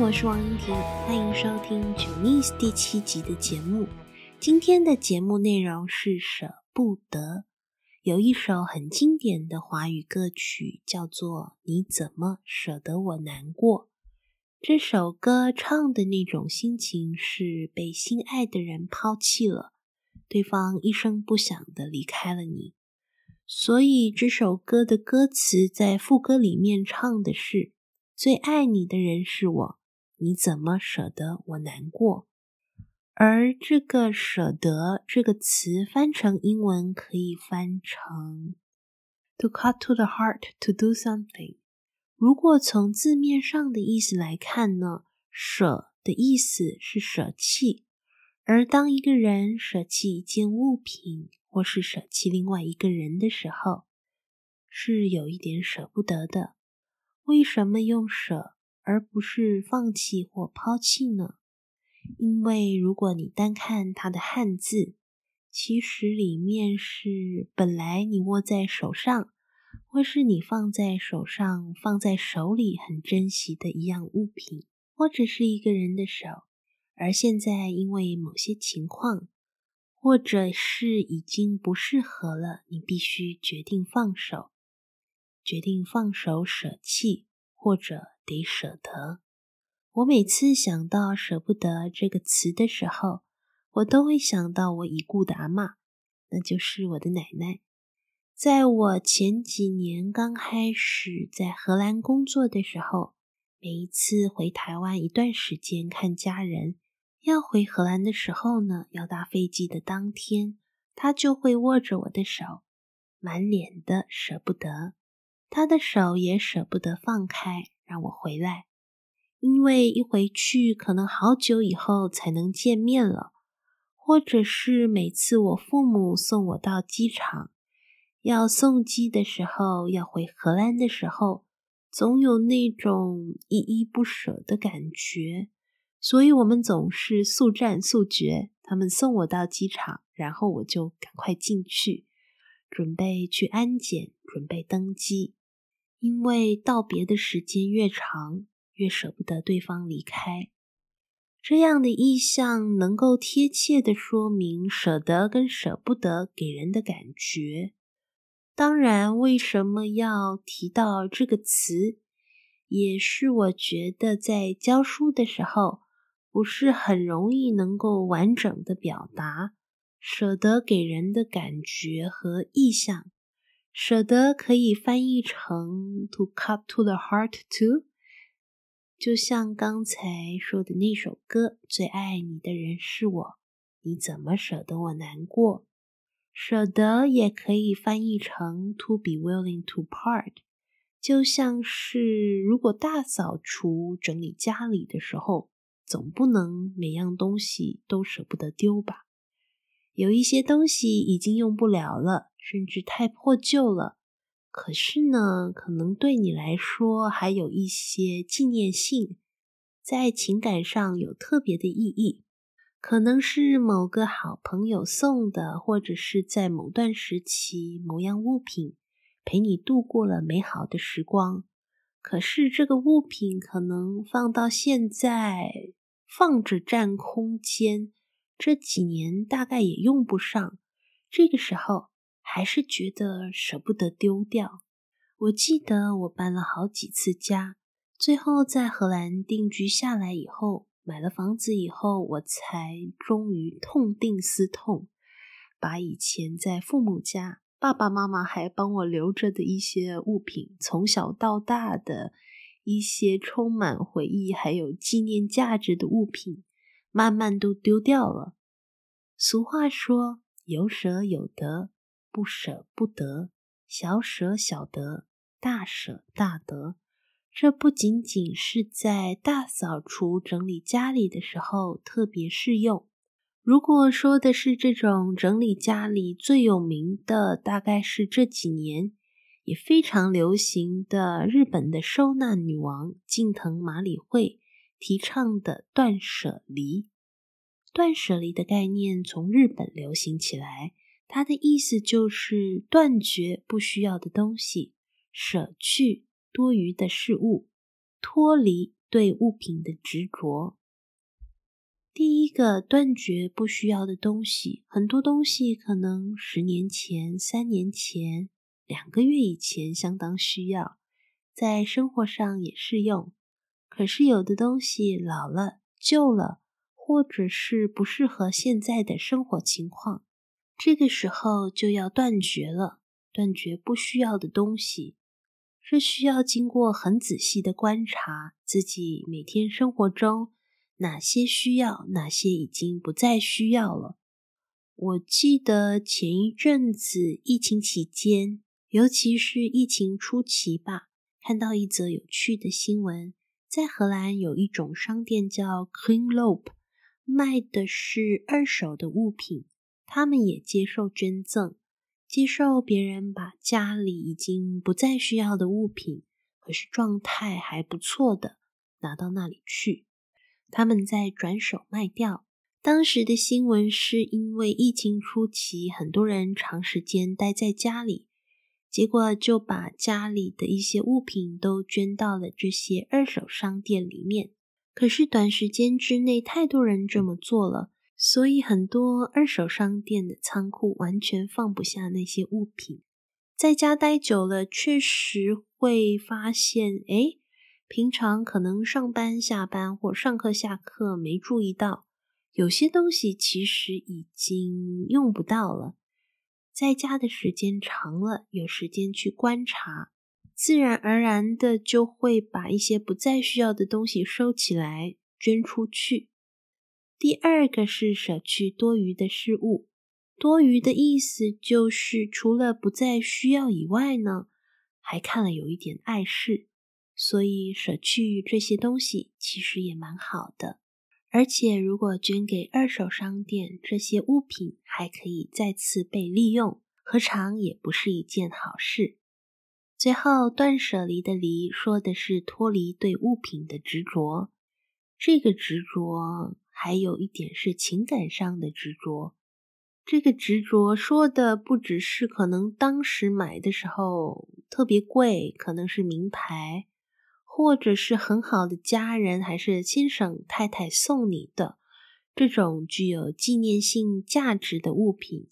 我是王英婷，欢迎收听《Genius》第七集的节目。今天的节目内容是舍不得。有一首很经典的华语歌曲，叫做《你怎么舍得我难过》。这首歌唱的那种心情是被心爱的人抛弃了，对方一声不响地离开了你。所以这首歌的歌词在副歌里面唱的是：“最爱你的人是我，你怎么舍得我难过？”而这个“舍得”这个词翻成英文可以翻成 “to cut to the heart to do something”。如果从字面上的意思来看呢，“舍”的意思是舍弃，而当一个人舍弃一件物品或是舍弃另外一个人的时候，是有一点舍不得的。为什么用“舍”而不是放弃或抛弃呢？因为如果你单看它的汉字，其实里面是本来你握在手上，或是你放在手上、放在手里很珍惜的一样物品，或者是一个人的手，而现在因为某些情况，或者是已经不适合了，你必须决定放手，决定放手舍弃，或者得舍得。我每次想到“舍不得”这个词的时候，我都会想到我已故的阿嬷，那就是我的奶奶。在我前几年刚开始在荷兰工作的时候，每一次回台湾一段时间看家人，要回荷兰的时候呢，要搭飞机的当天，她就会握着我的手，满脸的舍不得，他的手也舍不得放开，让我回来。因为一回去可能好久以后才能见面了，或者是每次我父母送我到机场，要送机的时候，要回荷兰的时候，总有那种依依不舍的感觉，所以我们总是速战速决。他们送我到机场，然后我就赶快进去，准备去安检，准备登机，因为道别的时间越长，越舍不得对方离开，这样的意象能够贴切地说明舍得跟舍不得给人的感觉。当然，为什么要提到这个词，也是我觉得在教书的时候不是很容易能够完整的表达舍得给人的感觉和意象。舍得可以翻译成 to cut to the heart to。就像刚才说的那首歌，最爱你的人是我，你怎么舍得我难过？舍得也可以翻译成 to be willing to part，就像是如果大扫除整理家里的时候，总不能每样东西都舍不得丢吧？有一些东西已经用不了了，甚至太破旧了。可是呢，可能对你来说还有一些纪念性，在情感上有特别的意义，可能是某个好朋友送的，或者是在某段时期某样物品陪你度过了美好的时光。可是这个物品可能放到现在放着占空间，这几年大概也用不上，这个时候。还是觉得舍不得丢掉。我记得我搬了好几次家，最后在荷兰定居下来以后，买了房子以后，我才终于痛定思痛，把以前在父母家爸爸妈妈还帮我留着的一些物品，从小到大的一些充满回忆还有纪念价值的物品，慢慢都丢掉了。俗话说：“有舍有得。”不舍不得，小舍小得，大舍大得。这不仅仅是在大扫除整理家里的时候特别适用。如果说的是这种整理家里最有名的，大概是这几年也非常流行的日本的收纳女王近藤麻里惠提倡的断舍离。断舍离的概念从日本流行起来。它的意思就是断绝不需要的东西，舍去多余的事物，脱离对物品的执着。第一个，断绝不需要的东西。很多东西可能十年前、三年前、两个月以前相当需要，在生活上也适用。可是有的东西老了、旧了，或者是不适合现在的生活情况，这个时候就要断绝了。断绝不需要的东西，这需要经过很仔细的观察自己每天生活中。哪些需要，哪些已经不再需要了。我记得前一阵子疫情期间，尤其是疫情初期吧，看到一则有趣的新闻，在荷兰有一种商店叫 Kringloop，卖的是二手的物品，他们也接受捐赠，接受别人把家里已经不再需要的物品，可是状态还不错的，拿到那里去。他们在转手卖掉。当时的新闻是因为疫情初期，很多人长时间待在家里，结果就把家里的一些物品都捐到了这些二手商店里面。可是短时间之内，太多人这么做了，所以很多二手商店的仓库完全放不下那些物品。在家待久了，确实会发现，诶平常可能上班、下班或上课、下课没注意到，有些东西其实已经用不到了。在家的时间长了，有时间去观察，自然而然的就会把一些不再需要的东西收起来，捐出去。第二个是舍去多余的事物，多余的意思就是除了不再需要以外呢，还看了有一点碍事。所以舍去这些东西其实也蛮好的，而且如果捐给二手商店，这些物品还可以再次被利用，何尝也不是一件好事？最后，断舍离的离说的是脱离对物品的执着，这个执着还有一点是情感上的执着。这个执着说的不只是可能当时买的时候特别贵，可能是名牌。或者是很好的家人，还是先生太太送你的这种具有纪念性价值的物品，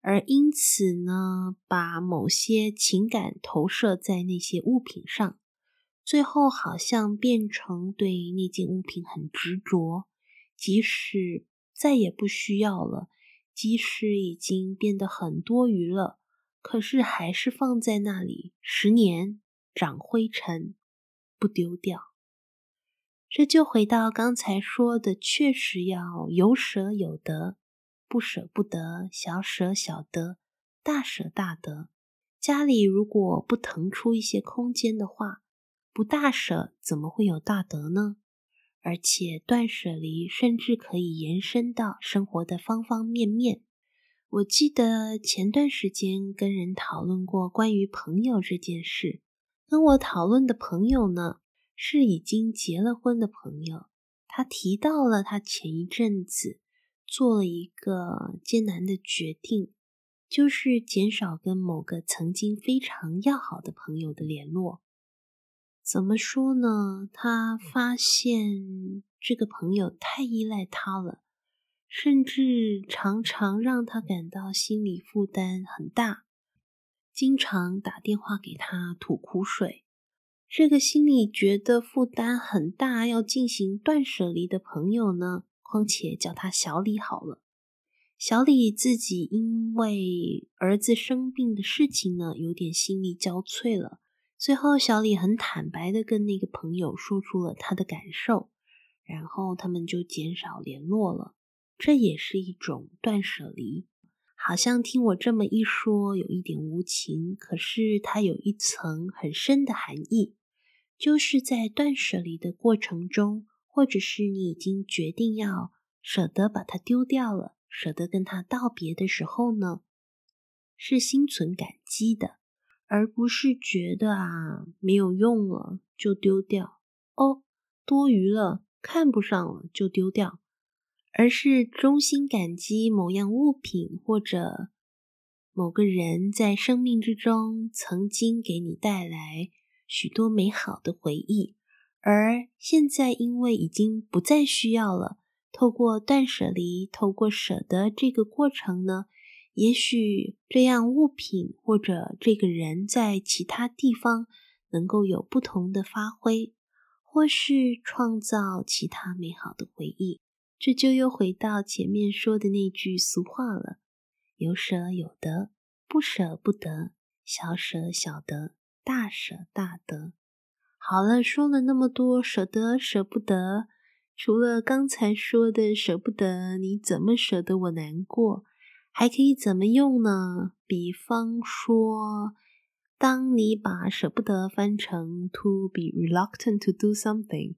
而因此呢，把某些情感投射在那些物品上，最后好像变成对那件物品很执着，即使再也不需要了，即使已经变得很多余了，可是还是放在那里，十年长灰尘。不丢掉，这就回到刚才说的，确实要有舍有得，不舍不得，小舍小得，大舍大得。家里如果不腾出一些空间的话，不大舍怎么会有大得呢？而且断舍离甚至可以延伸到生活的方方面面。我记得前段时间跟人讨论过关于朋友这件事。跟我讨论的朋友呢，是已经结了婚的朋友。他提到了他前一阵子做了一个艰难的决定，就是减少跟某个曾经非常要好的朋友的联络。怎么说呢？他发现这个朋友太依赖他了，甚至常常让他感到心理负担很大。经常打电话给他吐苦水，这个心里觉得负担很大，要进行断舍离的朋友呢，况且叫他小李好了。小李自己因为儿子生病的事情呢，有点心力交瘁了。最后，小李很坦白的跟那个朋友说出了他的感受，然后他们就减少联络了。这也是一种断舍离。好像听我这么一说，有一点无情，可是它有一层很深的含义，就是在断舍离的过程中，或者是你已经决定要舍得把它丢掉了，舍得跟它道别的时候呢，是心存感激的，而不是觉得啊没有用了就丢掉，哦，多余了，看不上了就丢掉。而是衷心感激某样物品或者某个人在生命之中曾经给你带来许多美好的回忆，而现在因为已经不再需要了，透过断舍离，透过舍得这个过程呢，也许这样物品或者这个人在其他地方能够有不同的发挥，或是创造其他美好的回忆。这就又回到前面说的那句俗话了：有舍有得，不舍不得，小舍小得，大舍大得。好了，说了那么多舍得舍不得，除了刚才说的舍不得，你怎么舍得我难过？还可以怎么用呢？比方说，当你把舍不得翻成 to be reluctant to do something，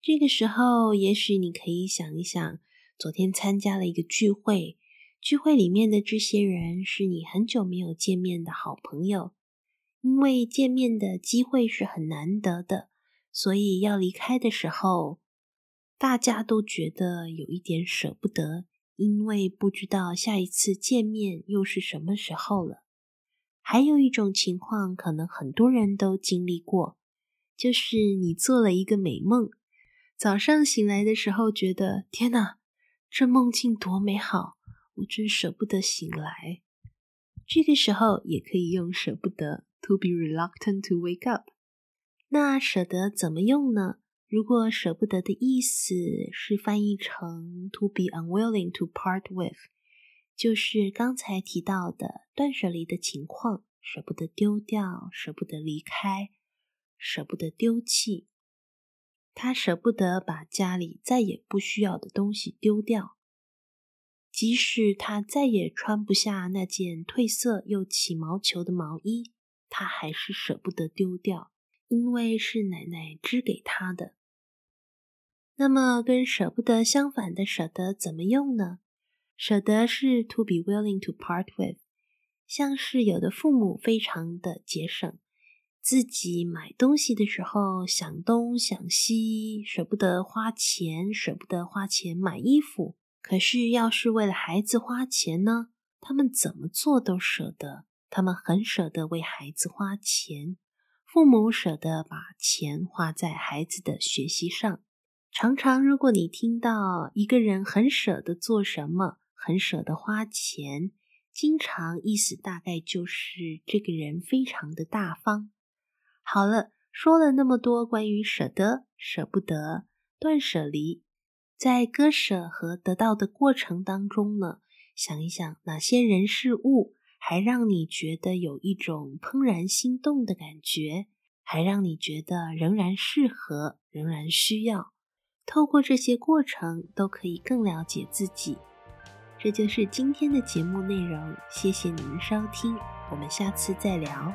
这个时候，也许你可以想一想，昨天参加了一个聚会，聚会里面的这些人是你很久没有见面的好朋友，因为见面的机会是很难得的，所以要离开的时候，大家都觉得有一点舍不得。因为不知道下一次见面又是什么时候了。还有一种情况，可能很多人都经历过，就是你做了一个美梦，早上醒来的时候觉得天哪，这梦境多美好，我真舍不得醒来。这个时候也可以用舍不得，to be reluctant to wake up。那舍得怎么用呢？如果舍不得的意思是翻译成 to be unwilling to part with，就是刚才提到的断舍离的情况，舍不得丢掉，舍不得离开，舍不得丢弃。他舍不得把家里再也不需要的东西丢掉，即使他再也穿不下那件褪色又起毛球的毛衣，他还是舍不得丢掉。因为是奶奶织给他的，那么跟舍不得相反的舍得怎么用呢？舍得是 to be willing to part with，像是有的父母非常的节省，自己买东西的时候想东想西，舍不得花钱，舍不得花钱买衣服。可是要是为了孩子花钱呢？他们怎么做都舍得，他们很舍得为孩子花钱。父母舍得把钱花在孩子的学习上。常常，如果你听到一个人很舍得做什么，很舍得花钱，经常意思大概就是这个人非常的大方。好了，说了那么多关于舍得、舍不得、断舍离，在割舍和得到的过程当中呢，想一想哪些人事物，还让你觉得有一种怦然心动的感觉，还让你觉得仍然适合，仍然需要。透过这些过程，都可以更了解自己。这就是今天的节目内容，谢谢你们收听，我们下次再聊。